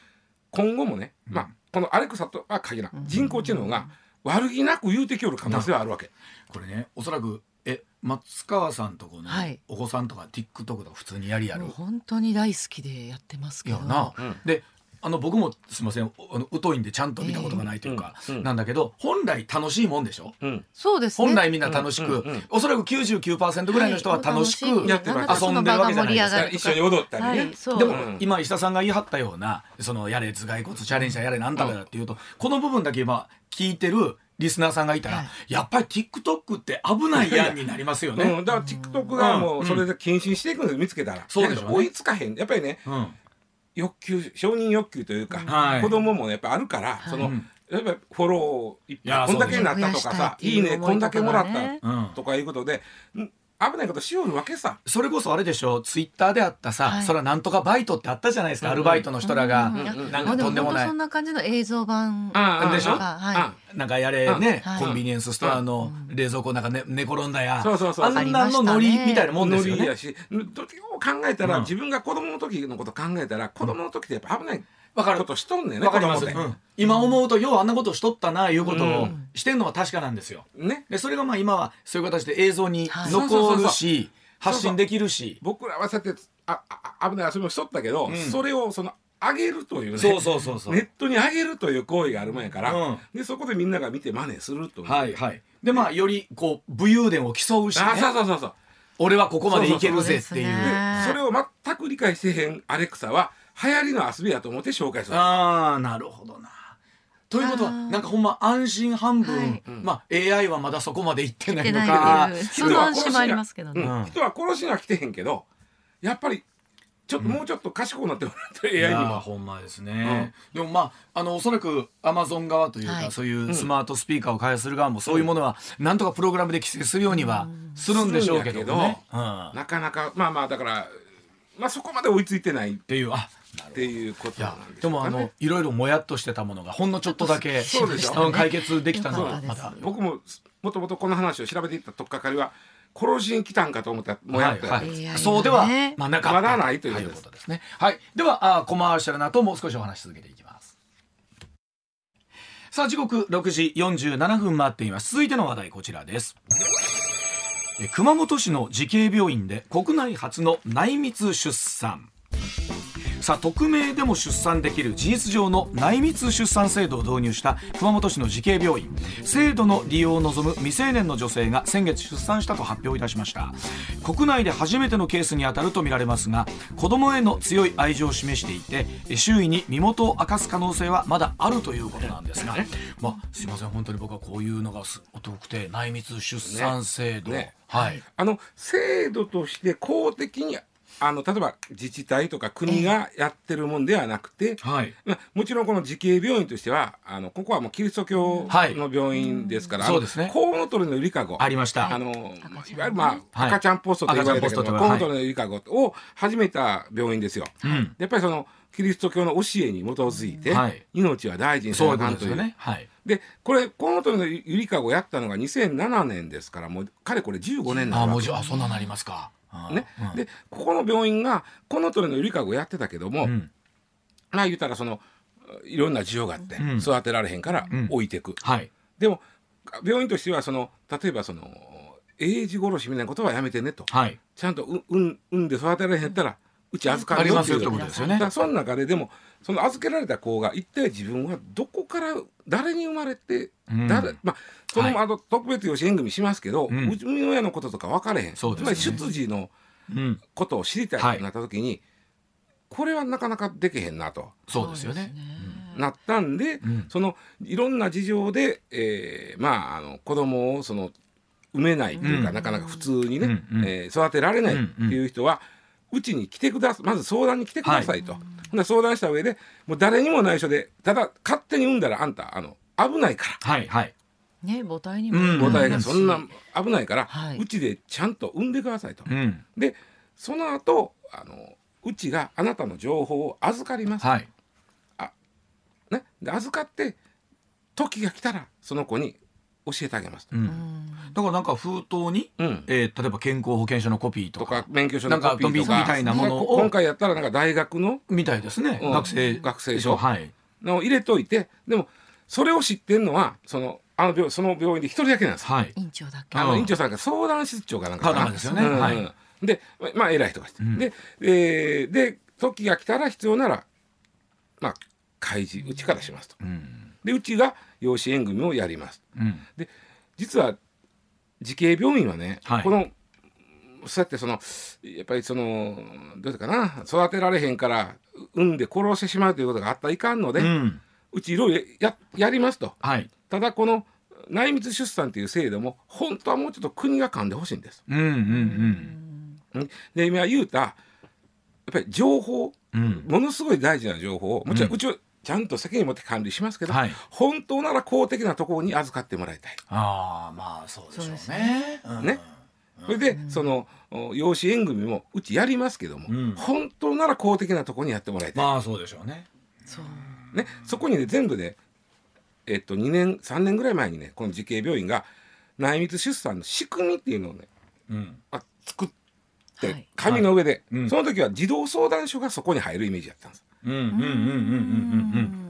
今後もね、まあこのアレクサとは限らん。人工知能が悪気なく言うてきよる可能性はあるわけ。これねおそらくえ松川さんとこのはい。お子さんとか TikTok とか普通にやりやる。本当に大好きでやってますけど。やな、うん。であの僕もすみませんおあの疎いんでちゃんと見たことがないというか、うんうんなんだけど本来楽しいもんでしょ？うん。そうですね。本来みんな楽しく、うんうんうん。おそらく99%ぐらいの人は楽しく、遊んでるわけじゃない。です。か一緒に踊ったりね。でも、うん。今石田さんが言い張ったようなそのやれ頭蓋骨チャレンジャーやれなんだっていうと、この部分だけ今聞いてるリスナーさんがいたら、はい。やっぱり TikTok って危ないやんになりますよね。うん、だから TikTok がもうそれで謹慎していくんです。見つけたら。そうでしょ追いつかへん。やっぱりねうん欲求承認欲求というか、はい。子供もやっぱあるから、そのうん。やっぱフォローいっいやぱいこんだけになったとかさ、いいねこんだけもらったとかいうことで、うん危ないことしよるわけさ。それこそあれでしょ。ツイッターであったさ、はい。それはなんとかバイトってあったじゃないですか、アルバイトの人らが、うんうんなんかとんでもない。そんな感じの映像版あでしょ？とかはい。なんかやれね、はい。コンビニエンスストアの冷蔵庫なんか、ね、寝転んだや。そうそうそう。あんなんのノリみたいなもんですよね。ノリや。し、どっちを考えたら、うん。自分が子供の時のこと考えたら、子供の時ってやっぱ危ないわかる。ことしとんねんね。わかります、子供ってうん。今思うとようあんなことしとったないうことをうん。してんのは確かなんですよ。ね。でそれがまあ今はそういう形で映像にはい。残るし発信できるし。僕らはそうやってああ危ない遊びもしとったけど、うん。それをその上げるというねそうそうそうそう。ネットに上げるという行為があるもんやから、うん。でそこでみんなが見て真似するという、はいはい。でまあよりこう武勇伝を競うし、ね、あそうそうそうそう。俺はここまでいけるぜっていう。それを全く理解してへんアレクサは流行りの遊びやと思って紹介する。ああなるほどな。ということはなんかほんま安心半分、はい。まあ AI はまだそこまでいってないのかないっていう人は。その安心もありますけどね、うん。人は殺しには来てへんけどやっぱりちょっともうちょっと賢くなってもらって、い AI にやーもほんまですね、でもまああのおそらくアマゾン側というか、はい。そういうスマートスピーカーを開発する側もそういうものはなんとかプログラムで規制するようにはするんでしょうけどもね、うん、っなかなかまあまあだからまあそこまで追いついてない。っていうあなるほど。ていうことなんですでもあのいろいろもやっとしてたものがほんのちょっとだけそうでしょうん解決できたのはまだ。僕ももともとこの話を調べていったとっかかりは殺しに来たんかと思ったらもうやった、はいはい。AI がねそうではまあなかった。まだないというはことです。ことですね。はい。ではあコマーシャルの後もう少しお話し続けていきます。さあ時刻6時47分回っています。続いての話題こちらです。え熊本市の慈恵病院で国内初の内密出産さあ匿名でも出産できる事実上の内密出産制度を導入した熊本市の慈恵病院。制度の利用を望む未成年の女性が先月出産したと発表いたしました。国内で初めてのケースに当たるとみられますが子供への強い愛情を示していてえ周囲に身元を明かす可能性はまだあるということなんですが、まあ、すいません。本当に僕はこういうのがすお得て内密出産制度、ねね。はい。あの制度として公的にあの例えば自治体とか国がやってるもんではなくて、はい。まあ、もちろんこの慈恵病院としてはあのここはもうキリスト教はい。の病院ですから、あのそうですね。コウノトリのゆりかごありました。あの赤ちゃんいわゆるまあ、はい。赤ちゃんポストと言われたけどコウノトリのゆりかごを始めた病院ですよ。うん。やっぱりそのキリスト教の教えに基づいて、はい。命は大事にせそういうこなあかんという。とですよね。はいでこれコウノトリのゆりかごやったのが2007年ですからもうかれこれ15年なあもうわけじゃあそんななりますか。うんねうん。でここの病院がコウノトリのゆりかごやってたけども、うん。まあ言ったらそのいろんな需要があって、うん。育てられへんからうん。置いていく、はい。でも病院としてはその例えばその英治殺しみたいなことはやめてねと。はい。ちゃんとう産産んで育てられへんやったらうち預かるよっていう。ことですよね。その中ででもその預けられた子が一体自分はどこから誰に生まれて、うん。誰まあその、はい。あの特別養子縁組しますけど、ううんちの親のこととか分かれへん、ね。つまり出自のうん。ことを知りたいとなった時に、これはなかなかできへんなと。そうですよね。なったんで、うん。そのいろんな事情で、えーまああの子供をその産めないというか、うん。なかなか普通にね、うん。うん。えー育てられないっていう人は、うちに来てくださまず相談に来てくださいと、ほんで相談した上でもう誰にも内緒でただ勝手に産んだらあんたあの危ないから。はいはい。ね母体にうんも母体がそんな危ないから、はいうちでちゃんと産んでくださいと。うん。でその後あのうちがあなたの情報を預かります、はい。ね、で預かって時が来たらその子に教えてあげますと。う。うんんだからなんか封筒に、うんえー例えば健康保険証のコピーととかか免許証なんかのコピーとドビかみたいなものを今回やったらなんか大学のみたいですね。うん学生学生証はい。のを入れといてでもそれを知ってんのはそのあの病その病院で一人だけなんです。はい。院長だけあうんの院長さんが相談室長かなんかかなんかですよねうんはいでまあ偉い人がして、うんで,、えーで時が来たら必要ならまあ開示うちからしますと。うん。でうちが養子縁組をやります。うん。実は慈恵病院はね、はいこのそうやってそのやっぱりそのどういうかな育てられへんから産んで殺してしまうということがあったらいかんので、う。うんちいろいろややりますとはい。ただこの内密出産という制度も本当はもうちょっと国が噛んでほしいんです。うんうんうんで今言うたやっぱり情報うん。うん。ものすごい大事な情報をもちろんうちはちゃんと責任持って管理しますけど、はい。本当なら公的なところに預かってもらいたい。ああまあそうでしょそうですうね。うんね。それで、そのお養子縁組もうちやりますけども、うん本当なら公的なところにやってもらいたい、まあそうでしょうね。そうね、そこにね全部で、えっと、2年3年ぐらい前にねこの慈恵病院が内密出産の仕組みっていうのをねうん。あ作っはてい紙の上で、うんその時は児童相談所がそこに入るイメージだったんです。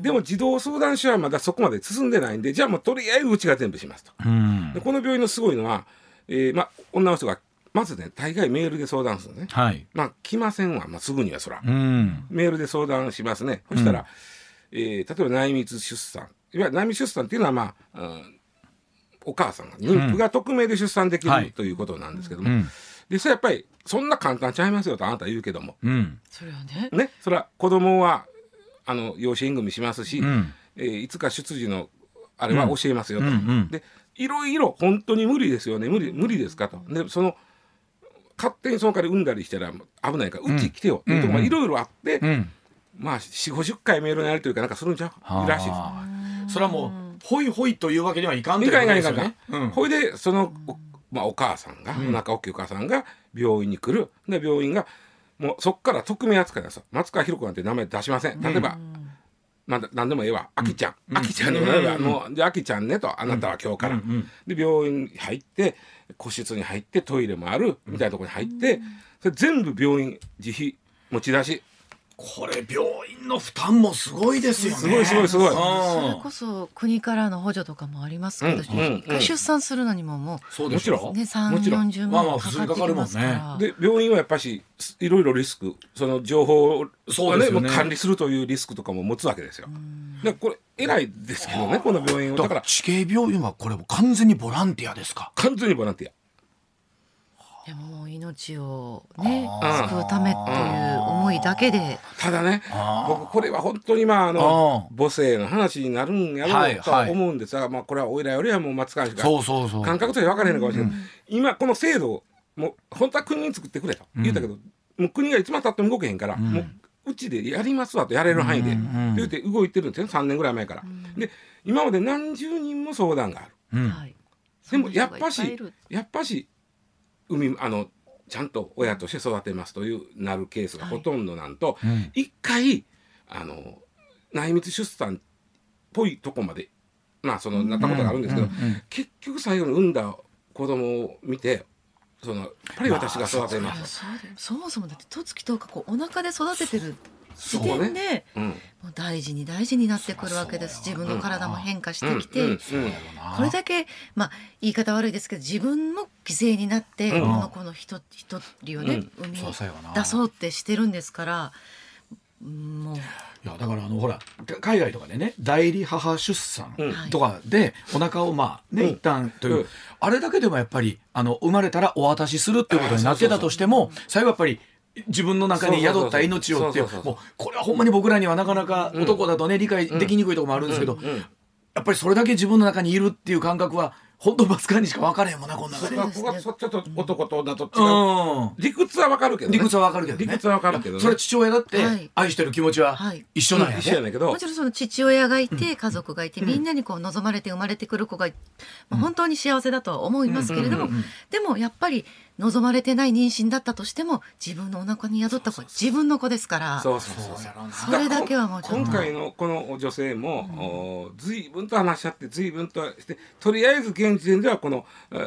でも児童相談所はまだそこまで進ん。でないん。でじゃあもうとりあえずうちが全部しますと。うん。でこの病院のすごいのは、えーま、女の人がまずね大概メールで相談するねはいまあ来ません。わ、まあ、すぐにはそら、うん。メールで相談しますねそしたら、えー例えば内密出産いわゆる内密出産っていうのはまあ、うん。お母さん。が妊婦が匿名で出産できる、ということなん。ですけども、うん。でそれやっぱりそんな簡単ちゃいますよとあなたは言うけども。うん。それはね。ねそれは子供はあの養子縁組しますし、うん。えーいつか出自のあれは教えますよと、うんうん。でいろいろ本当に無理ですよね。無理無理ですかと。でその勝手にその代わり産んだりしたら危ないからうち来てよ。っていうとこうん。いろいろあって、うん。まあ4 5 0回メールのやり取りかなんかするんちゃう？らしいです。はあそれはもうほいほいというわけにはいかんといかんいかんいですよねうん。ほいでそのお,、まあ、お母さんが、うん。お腹大きいお母さんが病院に来る。で病院がもうそっから匿名扱いですよ。松川博子なんて名前出しません。例えば、まあ、何でもええわ、あきちゃん、うん。あきちゃんでもないわ、うんもう、じゃあ、あきちゃんねと、あなたは今日から。で、病院に入って、個室に入って、トイレもある、みたいなところに入って、それ全部病院自費持ち出し。これ病院の負担もすごいですよね。すごいすごいすごい。うん。それこそ国からの補助とかもありますけど、うんうん一回出産するのにももそうでしょもちろうね三もちろん。四十まあまあ万かかってきますから、で、病院はやっぱし、いろいろリスク、その情報を、そうですよね。管理するというリスクとかも持つわけですよ。で、これ、偉いですけどね、この病院は。だから、地形病院はこれも完全にボランティアですか？完全にボランティア。でももう命をね救うためという思いだけで。ただね僕これは本当にまああのあ母性の話になるんやはいろうとは思うんですが、まあこれはおいらよりはもう松川氏がそうそうそう。感覚として分からへんのかもしれない、今この制度をもう本当は国に作ってくれと言ったけど、もう国がいつまでたっても動けへんから、ん。もううちでやりますわとやれる範囲で、うんうん。って言って動いてるんですよ。3年ぐらい前から。で今まで何十人も相談がある。でもやっぱしやっぱし海あのちゃんと親として育てますというなるケースがほとんどなんと、うん。一回あの内密出産っぽいとこまでまあそのなったことがあるんですけど、うんうんうん。結局最後に産んだ子供を見てそのやっぱり私が育てます、そうだよそもそもだって十月10日こうお腹で育ててる時そう点で、うん、もう大事に大事になってくるわけです。自分の体も変化してきて、これだけまあ言い方悪いですけど自分も犠牲になって、うん。この子の一一人をね、生み出そうってしてるんですからうんもう。いやだからあのほら海外とかでね代理母出産うん。とかでお腹をまあね、うん。一旦という、うん。あれだけでもやっぱりあの生まれたらお渡しするっていうことになってたとしても最後やっぱり自分の中に宿った命をってもうこれはほんまに僕らにはなかなかうん。男だとね理解できにくいところもあるんですけど、やっぱりそれだけ自分の中にいるっていう感覚は本当バスカーにしか分からへんもんなこんな中で。まあここはそちょっと男と女と違う、うん。理屈はわかるけど、ね、理屈は分かるけどね。理屈はわかるけどね。それは父親だってはい。愛してる気持ちははい。一緒なんやね、一緒やねんけど。もちろんその父親がいて家族がいて、みんなにこう望まれて生まれてくる子が、まあ、本当に幸せだとは思いますけれども、うんうんうん。でもやっぱり望まれてない妊娠だったとしても自分のお腹に宿った子は自分の子ですから。そうそうそうそれだけはもうちょっと。今回のこの女性も、お随分と話し合って随分としてとりあえず現時点ではこの、えー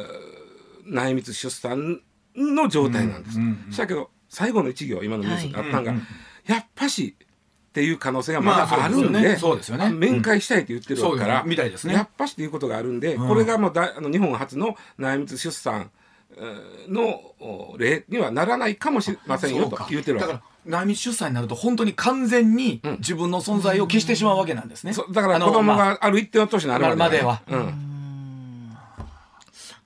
内密出産の状態なんです。うんうんうんしたけど最後の一行今のニュースがあったんが、はいうんうんやっぱしっていう可能性がままあだあるんで,、そうですよね。そうですよね。あ面会したいって言ってるわけから、そうみたいですね。やっぱしっていうことがあるんで、うん。これがもうだあの日本初の内密出産えーのお例にはならないかもしれませんよと言ってるわけだから内密出産になると本当に完全にうん自分の存在を消してしまうわけなんですね。そうだから子供まあがある一定の年になるまではうん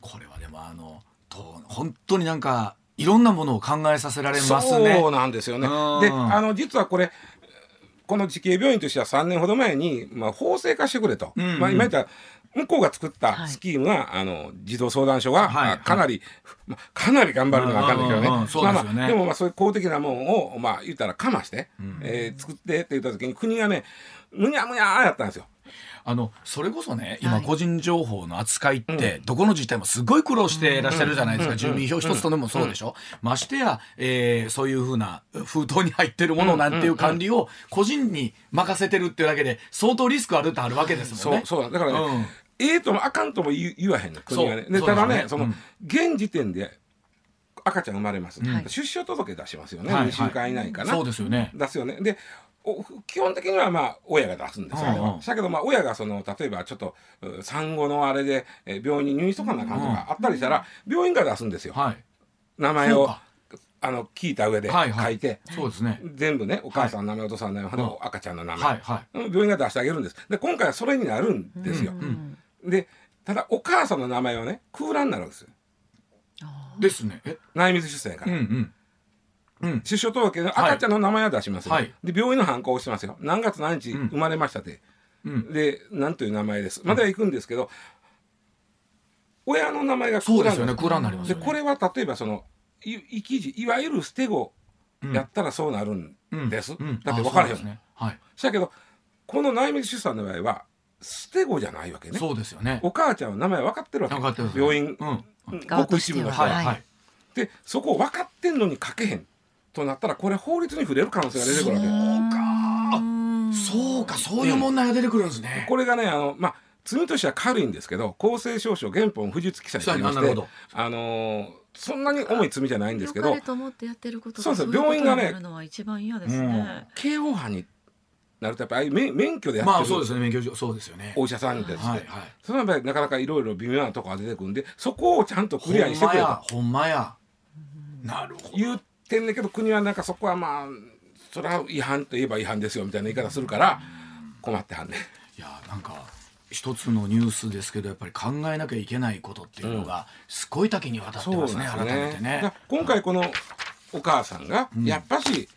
これはでもあのと本当になんかいろんなものを考えさせられますね。そうなんですよね。うんであの実はこれこの慈恵病院としては3年ほど前に、まあ、法制化してくれと、うんうんまあ、今言ったら向こうが作ったはい。スキームは、あの児童相談所が、はい。あかなり、まあ、かなり頑張るのは分かんないけどね,、まあまあ、でもまあそういう公的なもんを、まあ、言ったらかまして、ん。えー作ってって言った時に国がねむにゃむにゃーやったんですよ。あのそれこそね今はい。個人情報の扱いってどこの自治体もすごい苦労していらっしゃるじゃないですか、住民票一つとでもそうでしょ、ましてや、えーそういうふうな封筒に入ってるものなんていう管理を個人に任せてるっていうだけで相当リスクあるってあるわけですもそんね。うそうだからね、うんええともあかんとも言う言わへんの国がね。でただねその、現時点で赤ちゃん生まれます、はい。出生届出しますよね、はい。2週間以内かな、そうですよね。出すよね。でお基本的にはまあ親が出すんですよ、あれはうんうん。だけどまあ親がその例えばちょっとう産後のあれで、えー病院に入院しとかなあかんとかあったりしたら、病院が出すんですよ。はい。名前をあの聞いた上で書いて、そうですね。全部ねお母さんの名前、お父さんの名前、うん赤ちゃんの名前、はいはい。うん病院が出してあげるんです。で今回はそれになるんですよ、んでただお母さんの名前はね空欄になるんですよ。ですね。え？内密出産やから、うんうん。うん。出生届の赤ちゃんの名前は出しますよ、はい。で病院の反抗をしてますよ。何月何日うん。生まれましたって、うん。で何という名前です。までは行くんですけど、親の名前がそう空欄なんですよ。ね空欄になりますよね。でこれは例えばそのい生き字いわゆる捨て子うん。やったらそうなるんです、うん。だって分からへんもん。あそうですね。はい。だけどこの内密出産の場合は捨て子じゃないわけね。そうですよね。お母ちゃんの名前分かってるわけ。分かってる病院、うん。ごく一部の人は、はい。はい。でそこを分かってんのに書けへんとなったらこれ法律に触れる可能性が出てくるわけ。そうか。そうか。そういう問題が出てくるんですね。これがねあのまあ罪としては軽いんですけど公正証書原本不実記載と言いましてあのーそんなに重い罪じゃないんですけど良かれと思ってやってることがそうです。病院がねね。刑法犯になるとやっぱり免免許でやってる、まあそうですね。免許証そうですよね。お医者さんですね、はいはい。その場合なかなかいろいろ微妙なところが出てくるんでそこをちゃんとクリアにしてくれと。ほんまやなるほど。言ってんねんけど国はなんかそこはまあそれは違反といえば違反ですよみたいな言い方するから困ってはんねん。いやなんか一つのニュースですけどやっぱり考えなきゃいけないことっていうのがすごい多岐にわたってますね、改めてだね今回このお母さんがやっぱし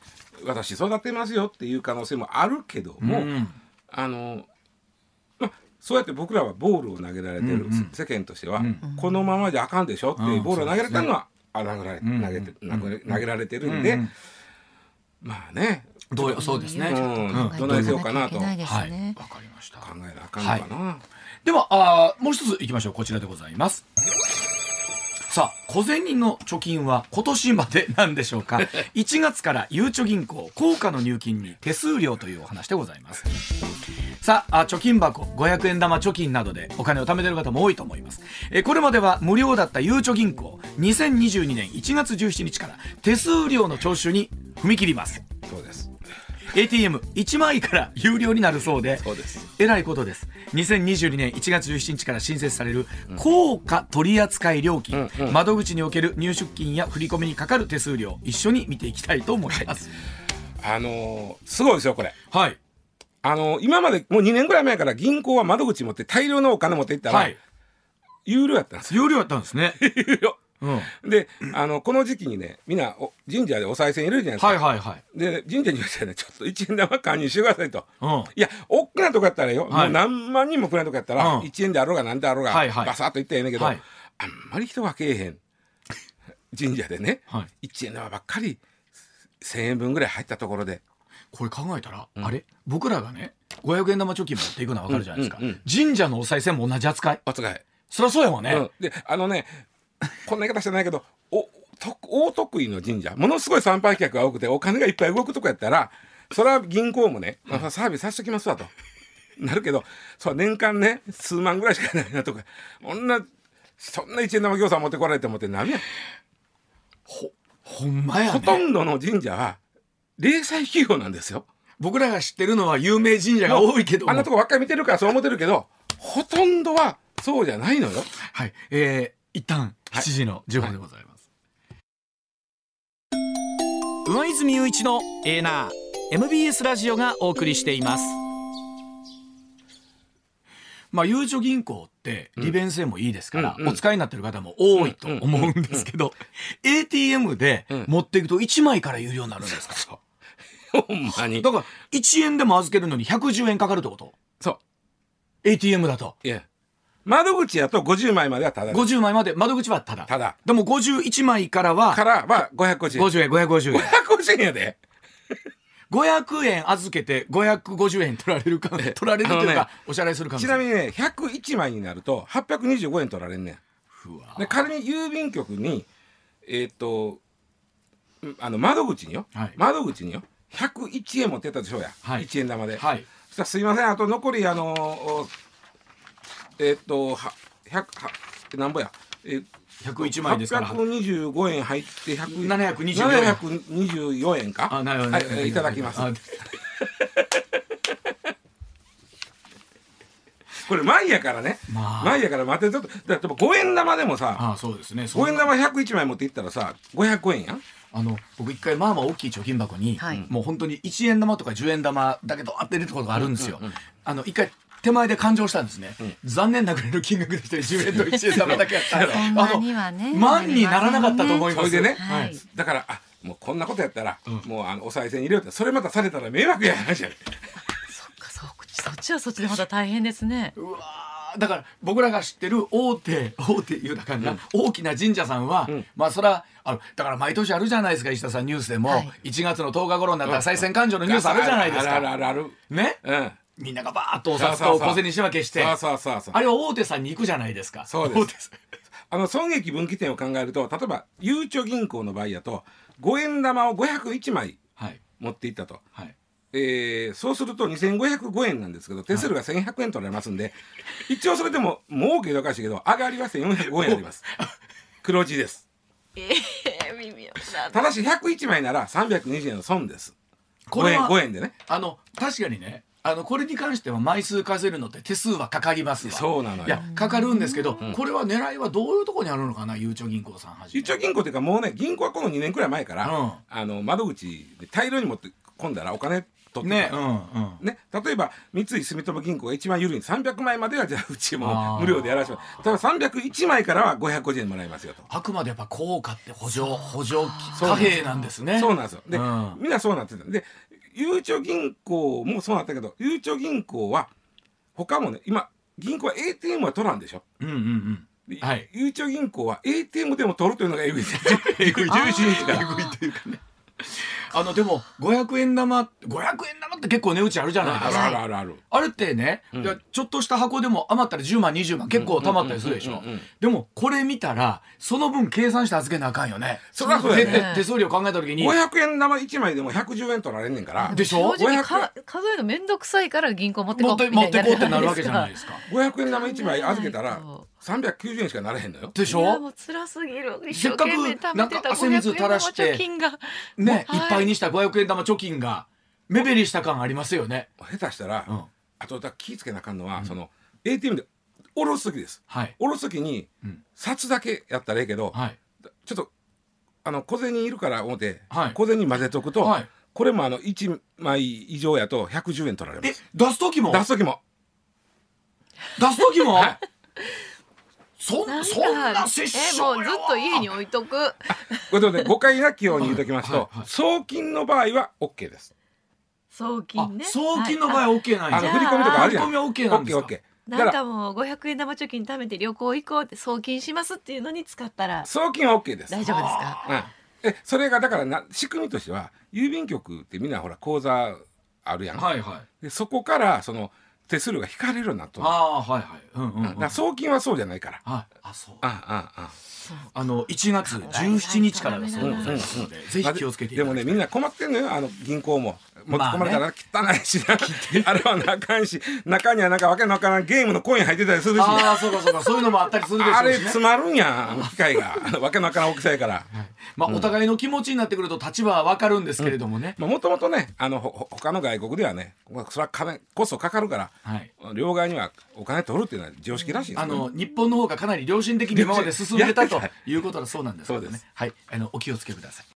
私育てますよっていう可能性もあるけども、うん。あのまあそうやって僕らはボールを投げられてる、うんうん。世間としては、うん。このままじゃあかんでしょっていうボールを投げられたのは、あ投げられてうん。投げ投げられてるんで、うん。うんまあね。どうよそうですね、うん。うん。どないしようかなと。考えていけないですはいね。わかりました。考えなあかんのかな。ではあーもう一ついきましょう。こちらでございますさあ小銭の貯金は今年までなんでしょうか？[LAUGHS] 1月からゆうちょ銀行硬貨の入金に手数料というお話でございます。さああ貯金箱500円玉貯金などでお金を貯めてる方も多いと思います。えこれまでは無料だったゆうちょ銀行2022年1月17日から手数料の徴収に踏み切ります。そうです。ATM1 枚から有料になるそうでそうです。えらいことです2022年1月17日から新設される硬貨取扱料金、うんうん窓口における入出金や振り込みにかかる手数料一緒に見ていきたいと思いますあのーすごいですよこれ。はいあのー今までもう2年ぐらい前から銀行は窓口持って大量のお金持っていったら、はい有料やったんですよ。有料やったんですね、[LAUGHS] 有料。うん、で、あのこの時期にねみんなお神社でお賽銭入れるじゃないですか。はいはいはい、で神社に言ってねちょっと一円玉管理してくださいと。うん、いや大きなとこやったらよ、はい。もう何万人もくらいのとこやったら、うん。1円であろうが何であろうが、はいはい。バサッと言ったらええねんけど、はい。あんまり人がけえへん。神社でね、はい。1円玉ばっかり1,000円分ぐらい入ったところで。これ考えたら、あれ？僕らがね500円玉貯金持っていくのは分かるじゃないですか、うんうんうん。神社のお賽銭も同じ扱い。お使い。そりゃそうやもんね、うん、であのねこんな言い方してないけどおと大得意の神社。ものすごい参拝客が多くてお金がいっぱい動くとこやったらそれは銀行もね、まあ、サービスさせときますわと。なるけどそう年間ね数万ぐらいしかないなとか。そんなそんな一円玉業者持ってこられてもって何やほほんまやほとねんどの神社は零細企業なんですよ。僕らが知ってるのは有名神社が多いけども。あんなとこばっかり見てるからそう思ってるけどほとんどはそうじゃないのよ。はい、えー、一旦はい7時の15分でございます。上泉雄一のエーナー MBS ラジオがお送りしています。まあ、ゆうちょ銀行って利便性もいいですから、お使いになってる方も多いと思うんですけど、ATM で持っていくと1枚から有料になるんですか、ほんまに。だから1円でも預けるのに110円かかるってこと？そう。ATM だと。いや窓口やと50枚まではただです。50枚まで窓口はただ。ただ。でも51枚からはからは550円。50円550円。550円やで。500円預けて550円取られるか取られるというあのねかお支払いするかもちなみにね、101枚になると825円取られんねん。で仮に郵便局に、えーっと、うんあの窓口によ、はい。窓口によ、101円持ってったでしょうや、はい。1円玉で。はい。そしたらすいません、あと残り、あのおえーっと、は100はなんぼや、えー101枚ですから。825円入って100 724円。724円か？あなるほどはいえーいただきます。あ [LAUGHS] これ前やからね、まあ。前やから待ってちょっとだって5円玉でもさああそうですね。そん5な円玉101枚持っていったらさ500円やん？あの僕一回まあまあ大きい貯金箱に、はい。もう本当に1円玉とか10円玉だけど当てるところがあるんですよ。あの一回手前で勘定したんですね、残念なぐらいの金額でしたね10円と1円玉だけやったらそんなにはね万にならなかったと思います。それでね、はい。だからあもうこんなことやったら、もうあのお賽銭入れようってそれまたされたら迷惑や話やね。そっかそっそっちはそっちでまた大変ですね。うわーだから僕らが知ってる大手大手言うたかな、大きな神社さんは、ん。まあそらあのだから毎年あるじゃないですか石田さんニュースでも、はい。1月の10日頃になったら再選勘定のニュースあるじゃないですか。あるあるあるある。ね？うんみんながバーッとお札と小銭仕分けしてあれは大手さんに行くじゃないですか。そうです。あの損益分岐点を考えると例えばゆうちょ銀行の場合やと5円玉を501枚はい。持っていったと、はい。えーそうすると2505円なんですけど手数料が1100円取られますんで、一応それでも儲けどおかしいけど上がりは1405円あります。[LAUGHS] 黒字です。ええ微妙だただし101枚なら320円の損です。5円これは5円でね。あの確かにねあのこれに関しては枚数数えるのって手数はかかりますわ。そうなのよ。いやかかるんですけど、これは狙いはどういうところにあるのかなゆうちょ銀行さんはじめゆうちょ銀行っていうかもうね銀行はこの2年くらい前から、うん。あの窓口で大量に持って込んだらお金取ってたねうんうん。ね、例えば三井住友銀行が一番緩い300枚まではじゃあうちあもー。無料でやらせてもらう。ただ301枚からは550円もらえますよと。あくまでやっぱ効果って補助補助そう貨幣なんですね。そうなんですよ。で、うん。みんなそうなってた。で、ゆうちょ銀行もそうなったけど、ゆうちょ銀行は他もね、今銀行は ATM は取らんでしょ？うんうんうん。ではい。ゆうちょ銀行は ATM でも取るというのがえぐい。[LAUGHS] えぐい。17日から。えぐいというかねあのでも500円玉500円玉って結構値打ちあるじゃない？ですかあるあるあるあれってね、うん。いやちょっとした箱でも余ったら10万20万結構貯まったりするでしょ？でもこれ見たらその分計算して預けなあかんよね。そりゃそうやね。手数料考えた時に。500円玉1枚でも110円取られんねんから。でしょ？正直500か数えるの面倒くさいから銀行持ってこう持ってこうってなるわけじゃないですすか500円玉1枚預けたらそ390円しかなれへんのよ。でしょ？いやもう辛すぎる。せっかくなんか汗水垂らして500円玉貯金が。ね、はい。いっぱいにした500円玉貯金が目減りした感ありますよね。下手したら、うん。あとだ気ぃつけなあかんのは、その ATM で下ろす時です。はい。下ろす時に、うん。札だけやったらええけど、はい。ちょっとあの小銭いるから思って、はい。小銭混ぜとくと、はい。これもあの1枚以上やと110円取られまえす出す時も？出す時も。出す時も、はい。そんなんかそんな殺え傷もうずっと家に置いとく。これでね誤解なきように言うときますと、はいはい送金の場合は OK です。送あ金ね。送金の場合は OK なんや。あの振り込みとかあるやん。振り込みは OK なんですか？なんからかもう500円玉貯金貯めて旅行行こうって送金しますっていうのに使ったら送金は OK です。大丈夫ですか？うん、えそれがだからな仕組みとしては郵便局ってみんなほら口座あるやん、はいはい。でそこからその手数料が引かれるなっと。るああはいはい。うんうん、うん、送金はそうじゃないから。はい。あそう。あああ。あの1月17日からだそうでございます。ので、ぜひ気をつけてい。でもねみんな困ってんのよ。あの銀行も持って込まれたら汚いしな、[LAUGHS] あれはなあかんし中にはなんかわけのわからんゲームのコイン入ってたりするし。ああそうかそうか。そういうのもあったりするでしょあれうしね。詰まるんやあの機械が。[LAUGHS] わけのわからん大きさやから。[LAUGHS] まあ、お互いの気持ちになってくると立場はわかるんですけれどもね、もともとねあのほほ他の外国ではねまあそれは金コストかかるからはい。両替にはお金取るっていうのは常識らしいですあよの日本の方がかなり良心的に今まで進んでたとはいいうことはそうなんですけどそうですねはい。あのお気をつけください